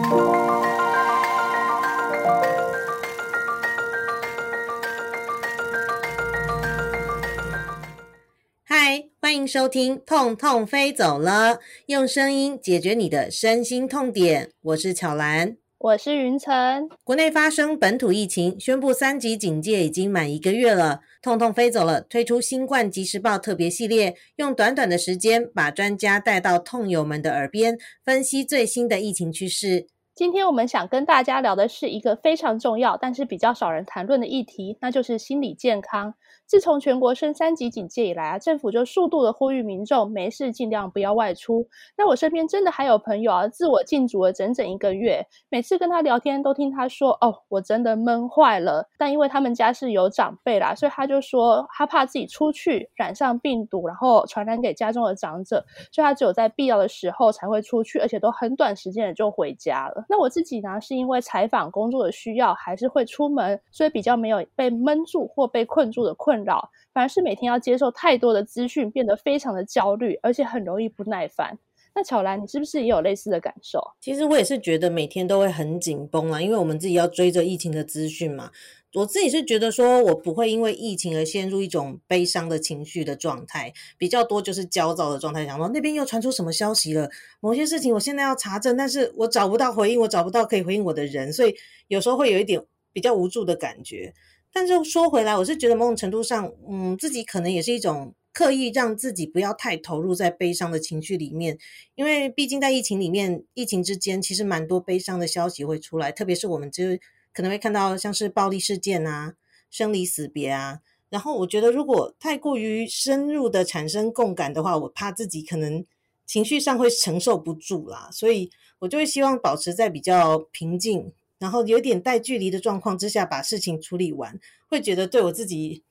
嗨，欢迎收听《痛痛飞走了》，用声音解决你的身心痛点。我是巧兰，我是云晨。国内发生本土疫情，宣布三级警戒已经满一个月了。痛痛飞走了，推出新冠即时报特别系列，用短短的时间把专家带到痛友们的耳边，分析最新的疫情趋势。今天我们想跟大家聊的是一个非常重要，但是比较少人谈论的议题，那就是心理健康。自从全国升三级警戒以来啊，政府就数度的呼吁民众没事尽量不要外出。那我身边真的还有朋友啊，自我禁足了整整一个月，每次跟他聊天都听他说：“哦，我真的闷坏了。”但因为他们家是有长辈啦，所以他就说他怕自己出去染上病毒，然后传染给家中的长者，所以他只有在必要的时候才会出去，而且都很短时间的就回家了。那我自己呢，是因为采访工作的需要，还是会出门，所以比较没有被闷住或被困住的困。困扰，反而是每天要接受太多的资讯，变得非常的焦虑，而且很容易不耐烦。那巧兰，你是不是也有类似的感受？其实我也是觉得每天都会很紧绷啊，因为我们自己要追着疫情的资讯嘛。我自己是觉得说，我不会因为疫情而陷入一种悲伤的情绪的状态，比较多就是焦躁的状态，想说那边又传出什么消息了，某些事情我现在要查证，但是我找不到回应，我找不到可以回应我的人，所以有时候会有一点比较无助的感觉。但是说回来，我是觉得某种程度上，嗯，自己可能也是一种刻意让自己不要太投入在悲伤的情绪里面，因为毕竟在疫情里面，疫情之间其实蛮多悲伤的消息会出来，特别是我们就可能会看到像是暴力事件啊、生离死别啊。然后我觉得，如果太过于深入的产生共感的话，我怕自己可能情绪上会承受不住啦，所以我就会希望保持在比较平静。然后有点带距离的状况之下，把事情处理完，会觉得对我自己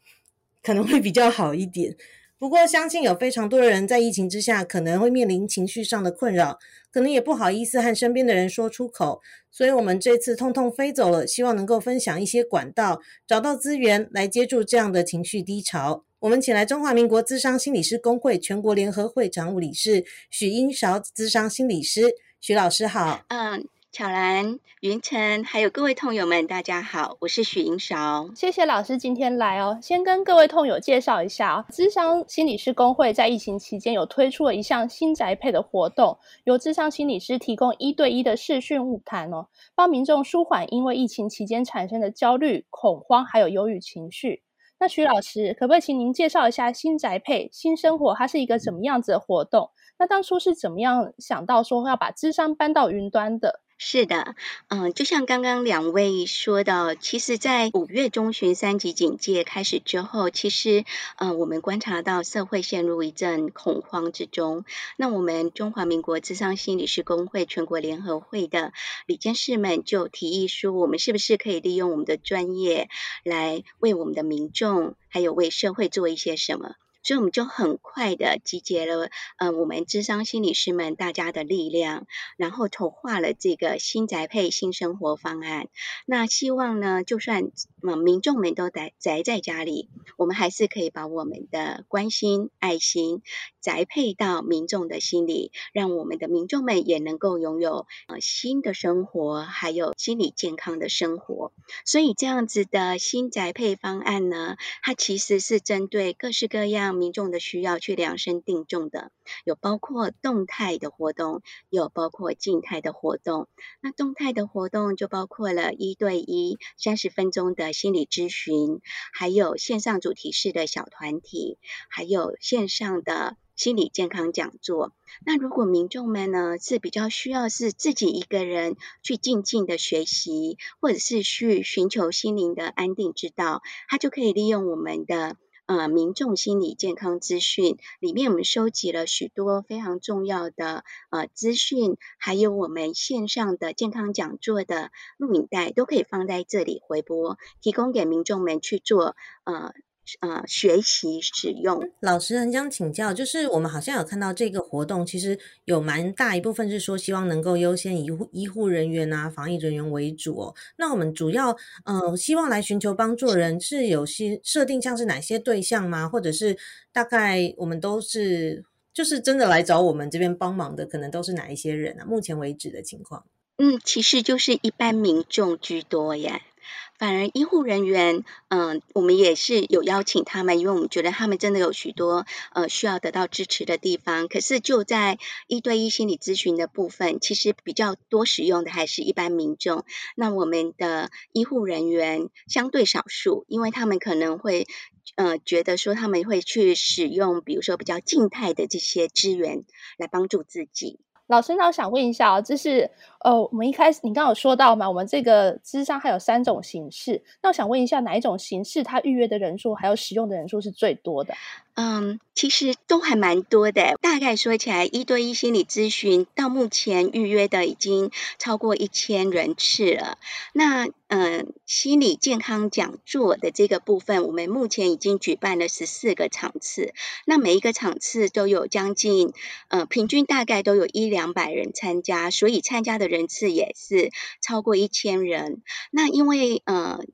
可能会比较好一点。不过，相信有非常多的人在疫情之下可能会面临情绪上的困扰，可能也不好意思和身边的人说出口。所以，我们这次痛痛飞走了，希望能够分享一些管道，找到资源来接住这样的情绪低潮。我们请来中华民国资商心理师工会全国联合会常务理事许英韶资商心理师，许老师好。嗯。巧兰、云晨，还有各位痛友们，大家好，我是许英韶。谢谢老师今天来哦。先跟各位痛友介绍一下啊，智商心理师工会在疫情期间有推出了一项新宅配的活动，由智商心理师提供一对一的视讯物谈哦，帮民众舒缓因为疫情期间产生的焦虑、恐慌还有忧郁情绪。那许老师，可不可以请您介绍一下新宅配新生活，它是一个什么样子的活动？那当初是怎么样想到说要把智商搬到云端的？是的，嗯，就像刚刚两位说的，其实，在五月中旬三级警戒开始之后，其实，嗯，我们观察到社会陷入一阵恐慌之中。那我们中华民国智商心理师工会全国联合会的理监事们就提议说，我们是不是可以利用我们的专业，来为我们的民众，还有为社会做一些什么？所以我们就很快的集结了，嗯，我们智商心理师们大家的力量，然后筹划了这个新宅配新生活方案。那希望呢，就算嗯民众们都宅宅在家里，我们还是可以把我们的关心、爱心宅配到民众的心里，让我们的民众们也能够拥有呃新的生活，还有心理健康的生活。所以这样子的新宅配方案呢，它其实是针对各式各样。民众的需要去量身定重的，有包括动态的活动，有包括静态的活动。那动态的活动就包括了一对一三十分钟的心理咨询，还有线上主题式的小团体，还有线上的心理健康讲座。那如果民众们呢是比较需要是自己一个人去静静的学习，或者是去寻求心灵的安定之道，他就可以利用我们的。呃，民众心理健康资讯里面，我们收集了许多非常重要的呃资讯，还有我们线上的健康讲座的录影带，都可以放在这里回播，提供给民众们去做呃。呃，学习使用。老师很想请教，就是我们好像有看到这个活动，其实有蛮大一部分是说希望能够优先以医护人员啊、防疫人员为主哦。那我们主要呃希望来寻求帮助的人是有些设定，像是哪些对象吗？或者是大概我们都是就是真的来找我们这边帮忙的，可能都是哪一些人啊？目前为止的情况。嗯，其实就是一般民众居多呀。反而医护人员，嗯，我们也是有邀请他们，因为我们觉得他们真的有许多呃需要得到支持的地方。可是就在一对一心理咨询的部分，其实比较多使用的还是一般民众。那我们的医护人员相对少数，因为他们可能会呃觉得说他们会去使用，比如说比较静态的这些资源来帮助自己。老师，那我想问一下啊，就是呃，我们一开始你刚刚有说到嘛，我们这个智商还有三种形式，那我想问一下，哪一种形式它预约的人数还有使用的人数是最多的？嗯，其实都还蛮多的。大概说起来，一对一心理咨询到目前预约的已经超过一千人次了。那嗯，心理健康讲座的这个部分，我们目前已经举办了十四个场次。那每一个场次都有将近呃，平均大概都有一两百人参加，所以参加的人次也是超过一千人。那因为呃。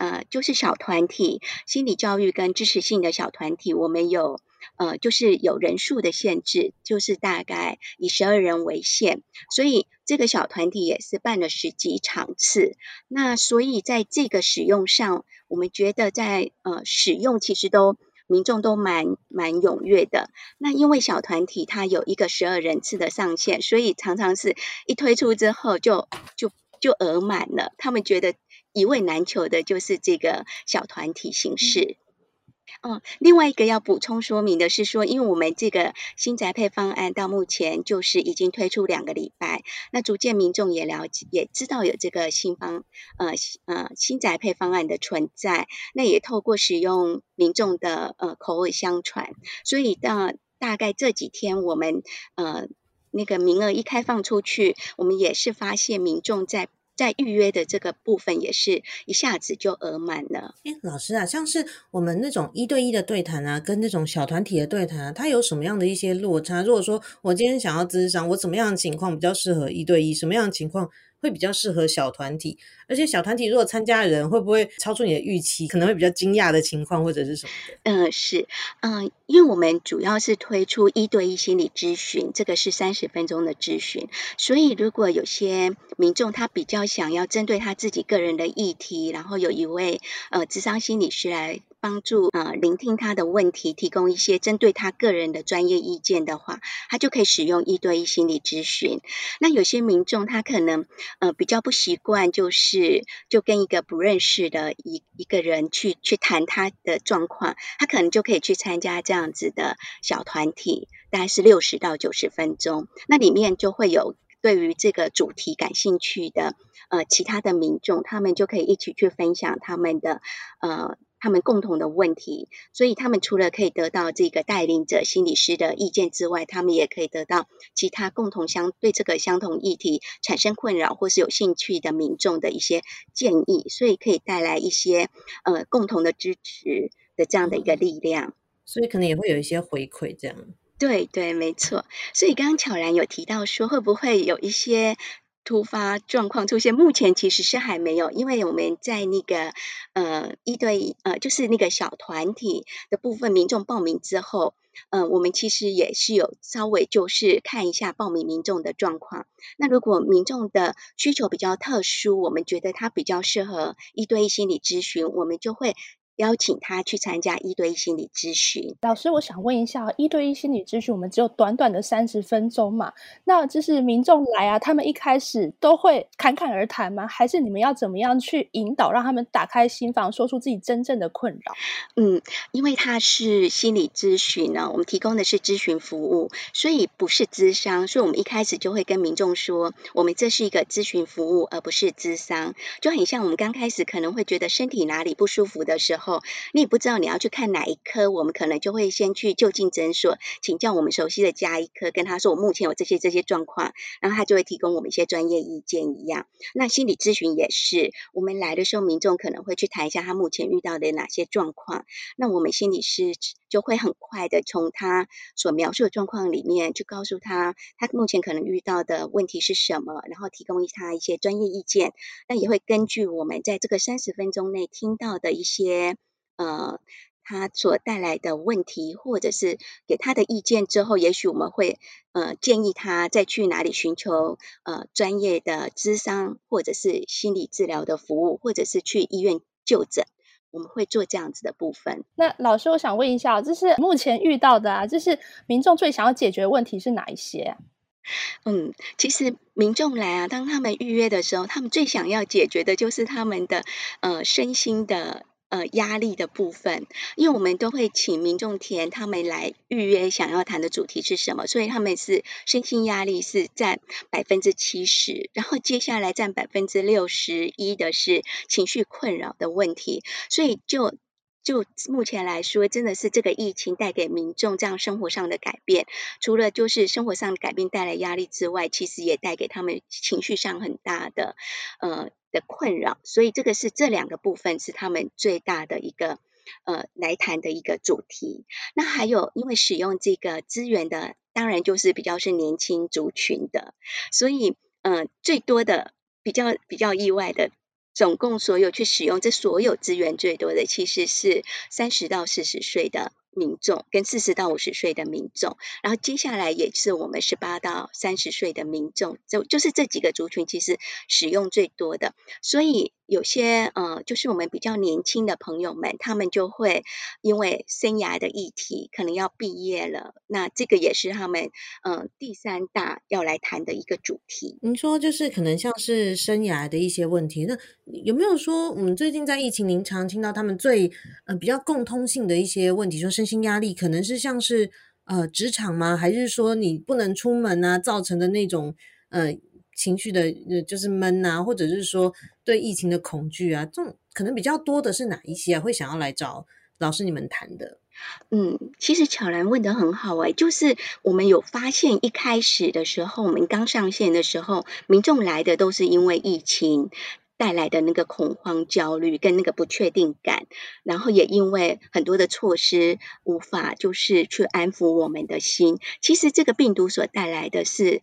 呃，就是小团体心理教育跟支持性的小团体，我们有呃，就是有人数的限制，就是大概以十二人为限，所以这个小团体也是办了十几场次。那所以在这个使用上，我们觉得在呃使用其实都民众都蛮蛮踊跃的。那因为小团体它有一个十二人次的上限，所以常常是一推出之后就就就额满了，他们觉得。一位难求的就是这个小团体形式。哦，另外一个要补充说明的是说，因为我们这个新宅配方案到目前就是已经推出两个礼拜，那逐渐民众也了解，也知道有这个新方呃呃新宅配方案的存在，那也透过使用民众的呃口耳相传，所以到大概这几天我们呃那个名额一开放出去，我们也是发现民众在。在预约的这个部分，也是一下子就额满了。哎，老师啊，像是我们那种一对一的对谈啊，跟那种小团体的对谈，它有什么样的一些落差？如果说我今天想要咨商，我怎么样的情况比较适合一对一？什么样的情况？会比较适合小团体，而且小团体如果参加的人会不会超出你的预期，可能会比较惊讶的情况或者是什么？嗯，是，嗯，因为我们主要是推出一对一心理咨询，这个是三十分钟的咨询，所以如果有些民众他比较想要针对他自己个人的议题，然后有一位呃智商心理师来。帮助呃聆听他的问题，提供一些针对他个人的专业意见的话，他就可以使用一对一心理咨询。那有些民众他可能呃比较不习惯，就是是就跟一个不认识的一一个人去去谈他的状况，他可能就可以去参加这样子的小团体，大概是六十到九十分钟，那里面就会有对于这个主题感兴趣的呃其他的民众，他们就可以一起去分享他们的呃。他们共同的问题，所以他们除了可以得到这个带领者心理师的意见之外，他们也可以得到其他共同相对这个相同议题产生困扰或是有兴趣的民众的一些建议，所以可以带来一些呃共同的支持的这样的一个力量。所以可能也会有一些回馈，这样。对对，没错。所以刚刚巧然有提到说，会不会有一些？突发状况出现，目前其实是还没有，因为我们在那个呃一对呃就是那个小团体的部分，民众报名之后，呃我们其实也是有稍微就是看一下报名民众的状况。那如果民众的需求比较特殊，我们觉得他比较适合一对一心理咨询，我们就会。邀请他去参加一对一心理咨询。老师，我想问一下，一对一心理咨询我们只有短短的三十分钟嘛？那就是民众来啊，他们一开始都会侃侃而谈吗？还是你们要怎么样去引导，让他们打开心房，说出自己真正的困扰？嗯，因为他是心理咨询呢，我们提供的是咨询服务，所以不是咨商，所以我们一开始就会跟民众说，我们这是一个咨询服务，而不是咨商，就很像我们刚开始可能会觉得身体哪里不舒服的时候。你也不知道你要去看哪一科，我们可能就会先去就近诊所请教我们熟悉的加医科，跟他说我目前有这些这些状况，然后他就会提供我们一些专业意见一样。那心理咨询也是，我们来的时候，民众可能会去谈一下他目前遇到的哪些状况，那我们心理师就会很快的从他所描述的状况里面，去告诉他他目前可能遇到的问题是什么，然后提供他一些专业意见。那也会根据我们在这个三十分钟内听到的一些。呃，他所带来的问题，或者是给他的意见之后，也许我们会呃建议他再去哪里寻求呃专业的咨商，或者是心理治疗的服务，或者是去医院就诊。我们会做这样子的部分。那老师，我想问一下，就是目前遇到的啊，就是民众最想要解决问题是哪一些？嗯，其实民众来啊，当他们预约的时候，他们最想要解决的就是他们的呃身心的。呃，压力的部分，因为我们都会请民众填他们来预约想要谈的主题是什么，所以他们是身心压力是占百分之七十，然后接下来占百分之六十一的是情绪困扰的问题，所以就。就目前来说，真的是这个疫情带给民众这样生活上的改变，除了就是生活上的改变带来压力之外，其实也带给他们情绪上很大的呃的困扰。所以这个是这两个部分是他们最大的一个呃来谈的一个主题。那还有因为使用这个资源的，当然就是比较是年轻族群的，所以呃最多的比较比较意外的。总共所有去使用这所有资源最多的，其实是三十到四十岁的。民众跟四十到五十岁的民众，然后接下来也是我们十八到三十岁的民众，就就是这几个族群其实使用最多的。所以有些呃，就是我们比较年轻的朋友们，他们就会因为生涯的议题，可能要毕业了，那这个也是他们呃第三大要来谈的一个主题。您说就是可能像是生涯的一些问题，那有没有说我们最近在疫情，您常听到他们最呃比较共通性的一些问题，说是？身心压力可能是像是呃职场吗？还是说你不能出门啊造成的那种呃情绪的就是闷啊，或者是说对疫情的恐惧啊，这种可能比较多的是哪一些啊？会想要来找老师你们谈的？嗯，其实巧兰问的很好哎，就是我们有发现一开始的时候，我们刚上线的时候，民众来的都是因为疫情。带来的那个恐慌、焦虑跟那个不确定感，然后也因为很多的措施无法就是去安抚我们的心。其实这个病毒所带来的是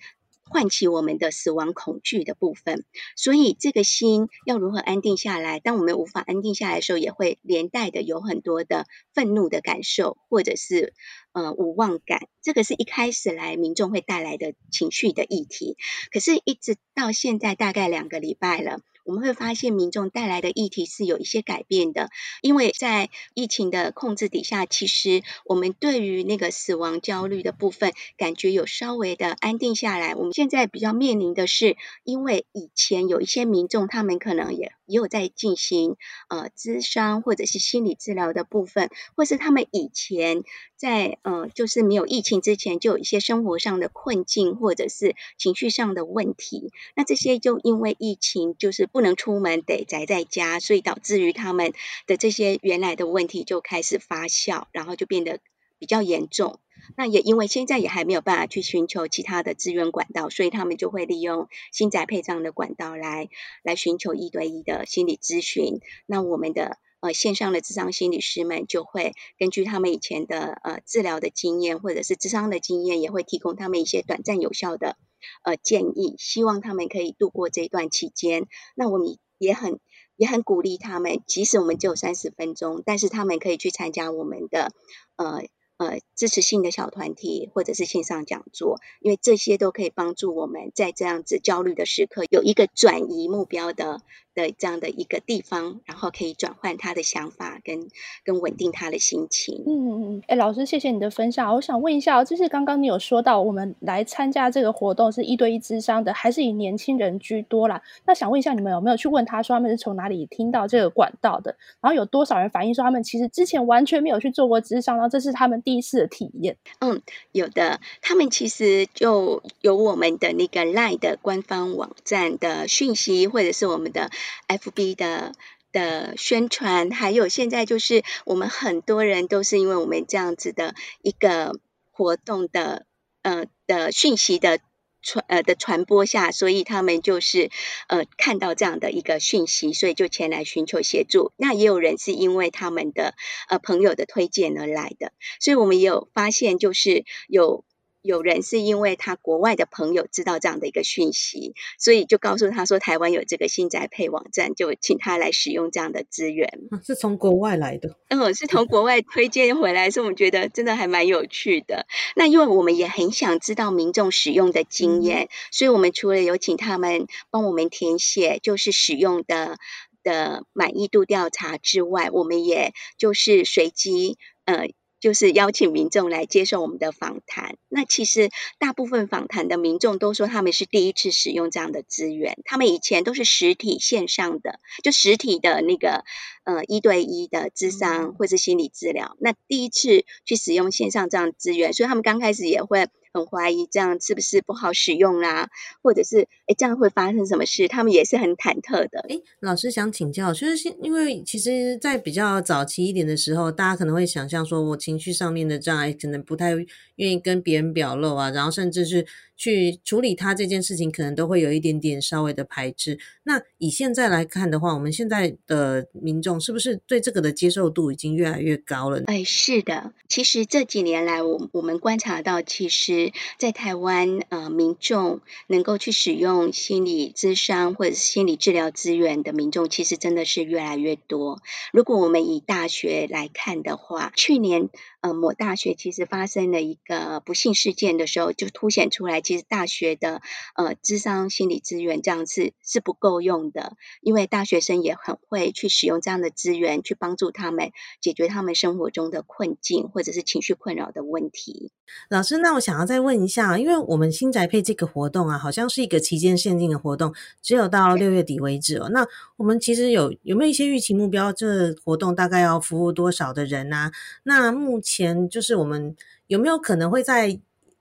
唤起我们的死亡恐惧的部分，所以这个心要如何安定下来？当我们无法安定下来的时候，也会连带的有很多的愤怒的感受，或者是呃无望感。这个是一开始来民众会带来的情绪的议题，可是一直到现在大概两个礼拜了。我们会发现民众带来的议题是有一些改变的，因为在疫情的控制底下，其实我们对于那个死亡焦虑的部分，感觉有稍微的安定下来。我们现在比较面临的是，因为以前有一些民众，他们可能也也有在进行呃咨商或者是心理治疗的部分，或是他们以前在呃就是没有疫情之前，就有一些生活上的困境或者是情绪上的问题，那这些就因为疫情就是。不能出门，得宅在家，所以导致于他们的这些原来的问题就开始发酵，然后就变得比较严重。那也因为现在也还没有办法去寻求其他的资源管道，所以他们就会利用新宅配这样的管道来来寻求一对一的心理咨询。那我们的呃线上的智商心理师们就会根据他们以前的呃治疗的经验或者是智商的经验，也会提供他们一些短暂有效的。呃，建议希望他们可以度过这一段期间。那我们也很也很鼓励他们，即使我们只有三十分钟，但是他们可以去参加我们的呃呃支持性的小团体或者是线上讲座，因为这些都可以帮助我们在这样子焦虑的时刻有一个转移目标的。的这样的一个地方，然后可以转换他的想法，跟跟稳定他的心情。嗯嗯嗯。哎，老师，谢谢你的分享。我想问一下，就是刚刚你有说到，我们来参加这个活动是一对一智商的，还是以年轻人居多啦？那想问一下，你们有没有去问他说他们是从哪里听到这个管道的？然后有多少人反映说他们其实之前完全没有去做过智商，然后这是他们第一次的体验？嗯，有的，他们其实就有我们的那个 LINE 的官方网站的讯息，或者是我们的。F B 的的宣传，还有现在就是我们很多人都是因为我们这样子的一个活动的呃的讯息的传呃的传播下，所以他们就是呃看到这样的一个讯息，所以就前来寻求协助。那也有人是因为他们的呃朋友的推荐而来的，所以我们也有发现，就是有有人是因为他国外的朋友知道这样的一个讯息，所以就告诉他说台湾有这个新宅配网站，就请他来使用这样的资源。是从国外来的，嗯，是从国外推荐回来，所以我们觉得真的还蛮有趣的。那因为我们也很想知道民众使用的经验，所以我们除了有请他们帮我们填写就是使用的的满意度调查之外，我们也就是随机呃。就是邀请民众来接受我们的访谈。那其实大部分访谈的民众都说他们是第一次使用这样的资源，他们以前都是实体线上的，就实体的那个呃一对一的智商或是心理治疗。那第一次去使用线上这样资源，所以他们刚开始也会。很怀疑这样是不是不好使用啦，或者是哎这样会发生什么事？他们也是很忐忑的。哎，老师想请教，就是因为其实，在比较早期一点的时候，大家可能会想象说，我情绪上面的障碍可能不太愿意跟别人表露啊，然后甚至是。去处理他这件事情，可能都会有一点点稍微的排斥。那以现在来看的话，我们现在的民众是不是对这个的接受度已经越来越高了？哎，是的。其实这几年来，我我们观察到，其实，在台湾呃，民众能够去使用心理咨商或者心理治疗资源的民众，其实真的是越来越多。如果我们以大学来看的话，去年呃，某大学其实发生了一个不幸事件的时候，就凸显出来。其实大学的呃智商心理资源这样子是不够用的，因为大学生也很会去使用这样的资源去帮助他们解决他们生活中的困境或者是情绪困扰的问题。老师，那我想要再问一下，因为我们新宅配这个活动啊，好像是一个期间限定的活动，只有到六月底为止哦。那我们其实有有没有一些预期目标？这活动大概要服务多少的人呢？那目前就是我们有没有可能会在？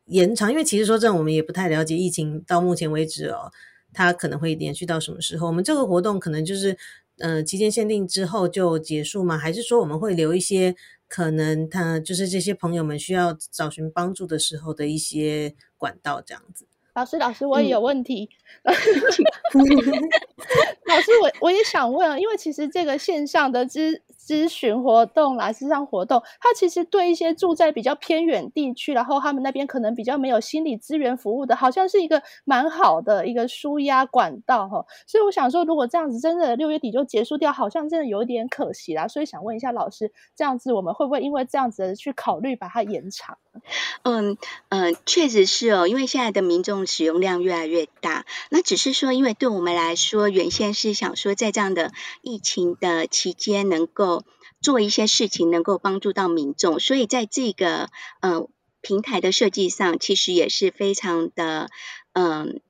延长，因为其实说真的，我们也不太了解疫情到目前为止哦，它可能会延续到什么时候？我们这个活动可能就是，呃，期间限定之后就结束吗？还是说我们会留一些可能他就是这些朋友们需要找寻帮助的时候的一些管道这样子？老师，老师，我也有问题。老师，我我也想问，因为其实这个线上的知。咨询活动啦，智商活动，它其实对一些住在比较偏远地区，然后他们那边可能比较没有心理资源服务的，好像是一个蛮好的一个舒压管道哈。所以我想说，如果这样子真的六月底就结束掉，好像真的有点可惜啦。所以想问一下老师，这样子我们会不会因为这样子去考虑把它延长？嗯嗯，确实是哦，因为现在的民众使用量越来越大，那只是说，因为对我们来说，原先是想说在这样的疫情的期间能够。做一些事情能够帮助到民众，所以在这个呃平台的设计上，其实也是非常的嗯。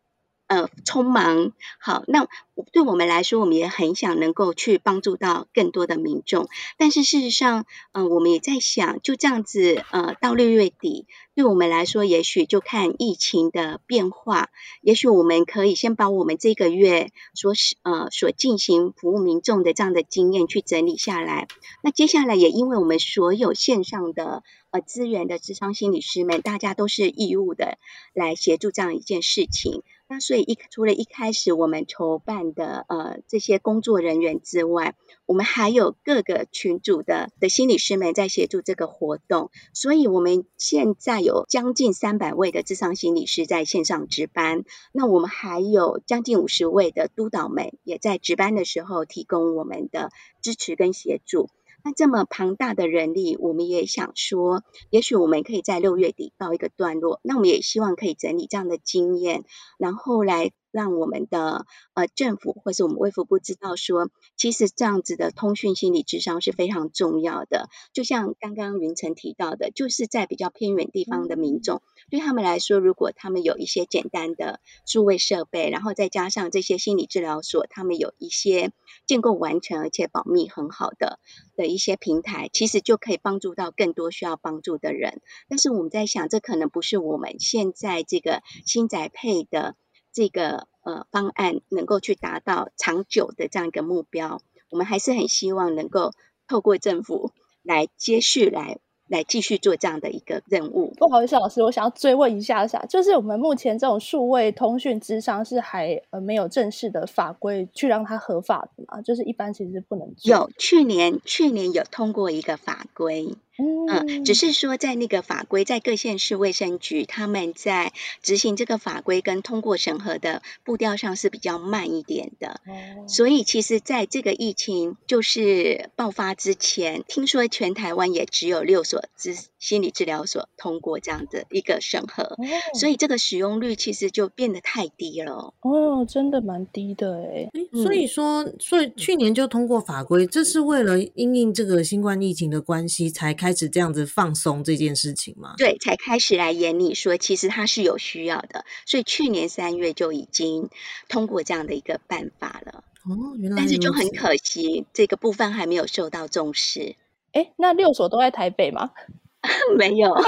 呃匆忙。好，那对我们来说，我们也很想能够去帮助到更多的民众。但是事实上，嗯，我们也在想，就这样子，呃，到六月底，对我们来说，也许就看疫情的变化。也许我们可以先把我们这个月所是呃所进行服务民众的这样的经验去整理下来。那接下来也因为我们所有线上的呃资源的智商心理师们，大家都是义务的来协助这样一件事情。那所以一除了一开始我们筹办的呃这些工作人员之外，我们还有各个群组的的心理师们在协助这个活动，所以我们现在有将近三百位的智商心理师在线上值班，那我们还有将近五十位的督导们也在值班的时候提供我们的支持跟协助。那这么庞大的人力，我们也想说，也许我们可以在六月底告一个段落。那我们也希望可以整理这样的经验，然后来。让我们的呃政府或是我们卫福部知道说，其实这样子的通讯心理智商是非常重要的。就像刚刚云晨提到的，就是在比较偏远地方的民众，对他们来说，如果他们有一些简单的数位设备，然后再加上这些心理治疗所，他们有一些建构完成而且保密很好的的一些平台，其实就可以帮助到更多需要帮助的人。但是我们在想，这可能不是我们现在这个新宅配的。这个呃方案能够去达到长久的这样一个目标，我们还是很希望能够透过政府来接续来来继续做这样的一个任务。不好意思，老师，我想要追问一下下，就是我们目前这种数位通讯之商是还呃没有正式的法规去让它合法的嘛？就是一般其实不能有去年去年有通过一个法规，嗯，只是说在那个法规，在各县市卫生局他们在执行这个法规跟通过审核的步调上是比较慢一点的。哦，所以其实在这个疫情就是爆发之前，听说全台湾也只有六所治心理治疗所通过这样的一个审核，所以这个使用率其实就变得太低了。哦，真的蛮低的哎。所以说，所以去年就通过法规，这是为了因应这个新冠疫情的关系才开始这样子放松这件事情吗？对，才开始来严厉说，其实他是有需要的，所以去年三月就已经通过这样的一个办法了。哦，原来，但是就很可惜，这个部分还没有受到重视。哎，那六所都在台北吗？没有。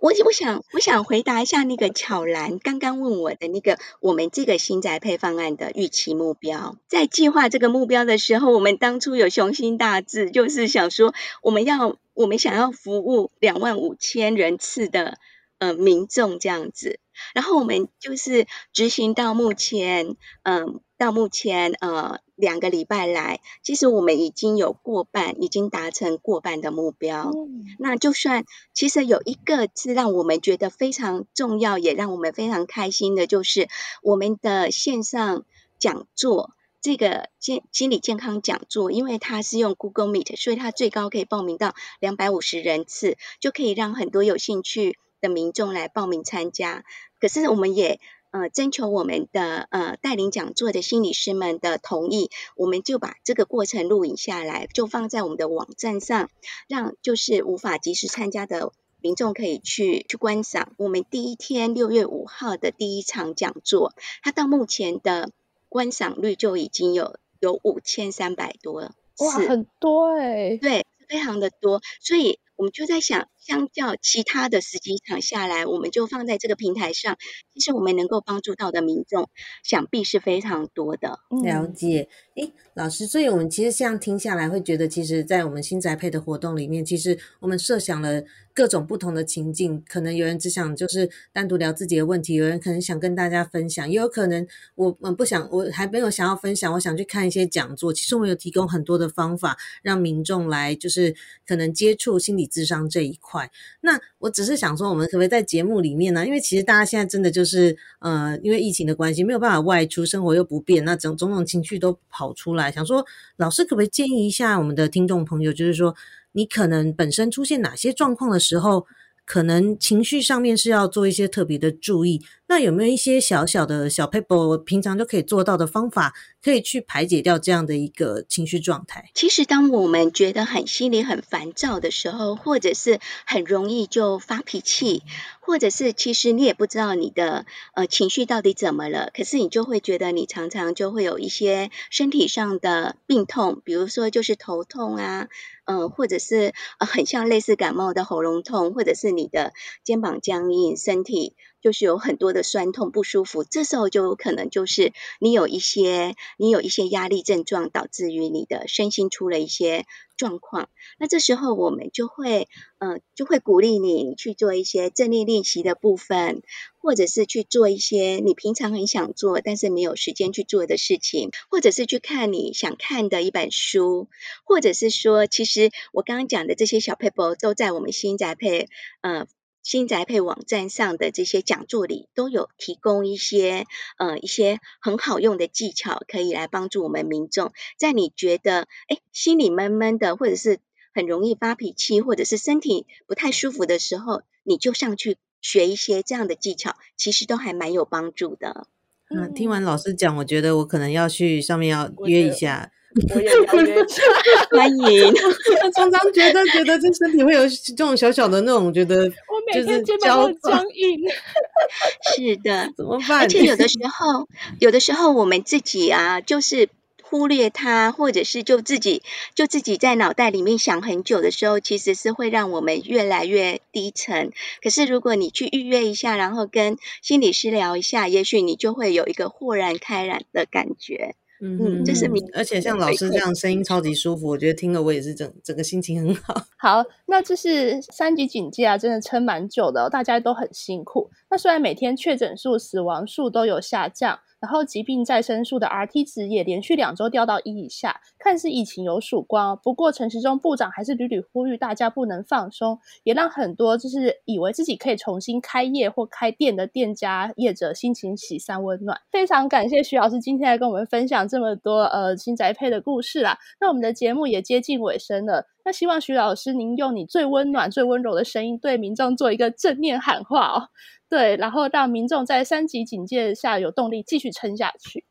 我我想我想回答一下那个巧兰刚刚问我的那个我们这个新宅配方案的预期目标，在计划这个目标的时候，我们当初有雄心大志，就是想说我们要我们想要服务两万五千人次的呃民众这样子，然后我们就是执行到目前，嗯，到目前呃。两个礼拜来，其实我们已经有过半，已经达成过半的目标。那就算其实有一个是让我们觉得非常重要，也让我们非常开心的，就是我们的线上讲座，这个健心理健康讲座，因为它是用 Google Meet，所以它最高可以报名到两百五十人次，就可以让很多有兴趣的民众来报名参加。可是我们也。呃，征求我们的呃带领讲座的心理师们的同意，我们就把这个过程录影下来，就放在我们的网站上，让就是无法及时参加的民众可以去去观赏。我们第一天六月五号的第一场讲座，它到目前的观赏率就已经有有五千三百多哇，很多哎，对，非常的多，所以我们就在想。相较其他的十几场下来，我们就放在这个平台上，其实我们能够帮助到的民众，想必是非常多的。了解，诶，老师，所以我们其实这样听下来，会觉得，其实，在我们新宅配的活动里面，其实我们设想了各种不同的情境，可能有人只想就是单独聊自己的问题，有人可能想跟大家分享，也有可能我们不想，我还没有想要分享，我想去看一些讲座。其实我有提供很多的方法，让民众来就是可能接触心理智商这一块。那我只是想说，我们可不可以在节目里面呢？因为其实大家现在真的就是，呃，因为疫情的关系，没有办法外出，生活又不便，那种种种情绪都跑出来。想说，老师可不可以建议一下我们的听众朋友，就是说，你可能本身出现哪些状况的时候？可能情绪上面是要做一些特别的注意，那有没有一些小小的小 paper，平常就可以做到的方法，可以去排解掉这样的一个情绪状态？其实，当我们觉得很心里很烦躁的时候，或者是很容易就发脾气，或者是其实你也不知道你的呃情绪到底怎么了，可是你就会觉得你常常就会有一些身体上的病痛，比如说就是头痛啊。嗯，或者是呃，很像类似感冒的喉咙痛，或者是你的肩膀僵硬，身体就是有很多的酸痛不舒服，这时候就有可能就是你有一些你有一些压力症状，导致于你的身心出了一些。状况，那这时候我们就会，呃，就会鼓励你去做一些正念练习的部分，或者是去做一些你平常很想做但是没有时间去做的事情，或者是去看你想看的一本书，或者是说，其实我刚刚讲的这些小 paper 都在我们新宅配，呃。新宅配网站上的这些讲座里都有提供一些呃一些很好用的技巧，可以来帮助我们民众，在你觉得哎心里闷闷的，或者是很容易发脾气，或者是身体不太舒服的时候，你就上去学一些这样的技巧，其实都还蛮有帮助的。嗯，听完老师讲，我觉得我可能要去上面要约一下。我也要约，欢迎。常常觉得觉得这身体会有这种小小的那种觉得，我每天肩膀都僵硬。是的，怎么办？而且有的时候，有的时候我们自己啊，就是忽略它，或者是就自己就自己在脑袋里面想很久的时候，其实是会让我们越来越低沉。可是如果你去预约一下，然后跟心理师聊一下，也许你就会有一个豁然开朗的感觉。嗯，就是，而且像老师这样声音超级舒服，我觉得听了我也是整整个心情很好。好，那这是三级警戒啊，真的撑蛮久的，大家都很辛苦。那虽然每天确诊数、死亡数都有下降，然后疾病再生数的 Rt 值也连续两周掉到一以下，看似疫情有曙光。不过陈时中部长还是屡屡呼吁大家不能放松，也让很多就是以为自己可以重新开业或开店的店家业者心情喜三温暖。非常感谢徐老师今天来跟我们分享这么多呃新宅配的故事啦。那我们的节目也接近尾声了，那希望徐老师您用你最温暖、最温柔的声音对民众做一个正面喊话哦。对，然后让民众在三级警戒下有动力继续撑下去。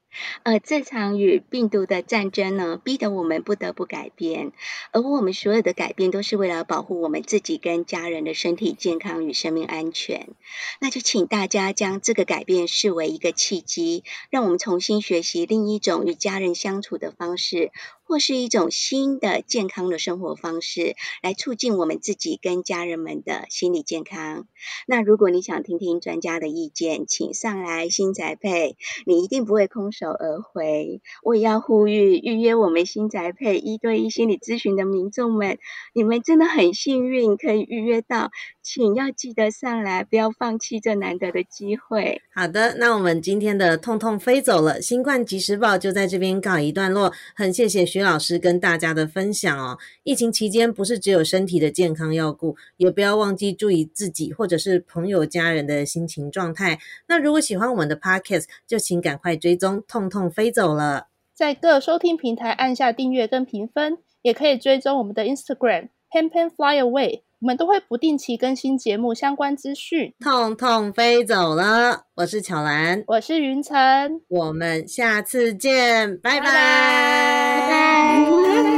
呃，这场与病毒的战争呢，逼得我们不得不改变，而我们所有的改变都是为了保护我们自己跟家人的身体健康与生命安全。那就请大家将这个改变视为一个契机，让我们重新学习另一种与家人相处的方式。或是一种新的健康的生活方式，来促进我们自己跟家人们的心理健康。那如果你想听听专家的意见，请上来新宅配，你一定不会空手而回。我也要呼吁预约我们新宅配一对一心理咨询的民众们，你们真的很幸运可以预约到，请要记得上来，不要放弃这难得的机会。好的，那我们今天的痛痛飞走了，新冠即时报就在这边告一段落，很谢谢。徐老师跟大家的分享哦，疫情期间不是只有身体的健康要顾，也不要忘记注意自己或者是朋友家人的心情状态。那如果喜欢我们的 Podcast，就请赶快追踪，痛痛飞走了，在各收听平台按下订阅跟评分，也可以追踪我们的 Instagram Pan Pan Fly Away，我们都会不定期更新节目相关资讯。痛痛飞走了，我是巧兰，我是云晨，我们下次见，拜拜。拜拜。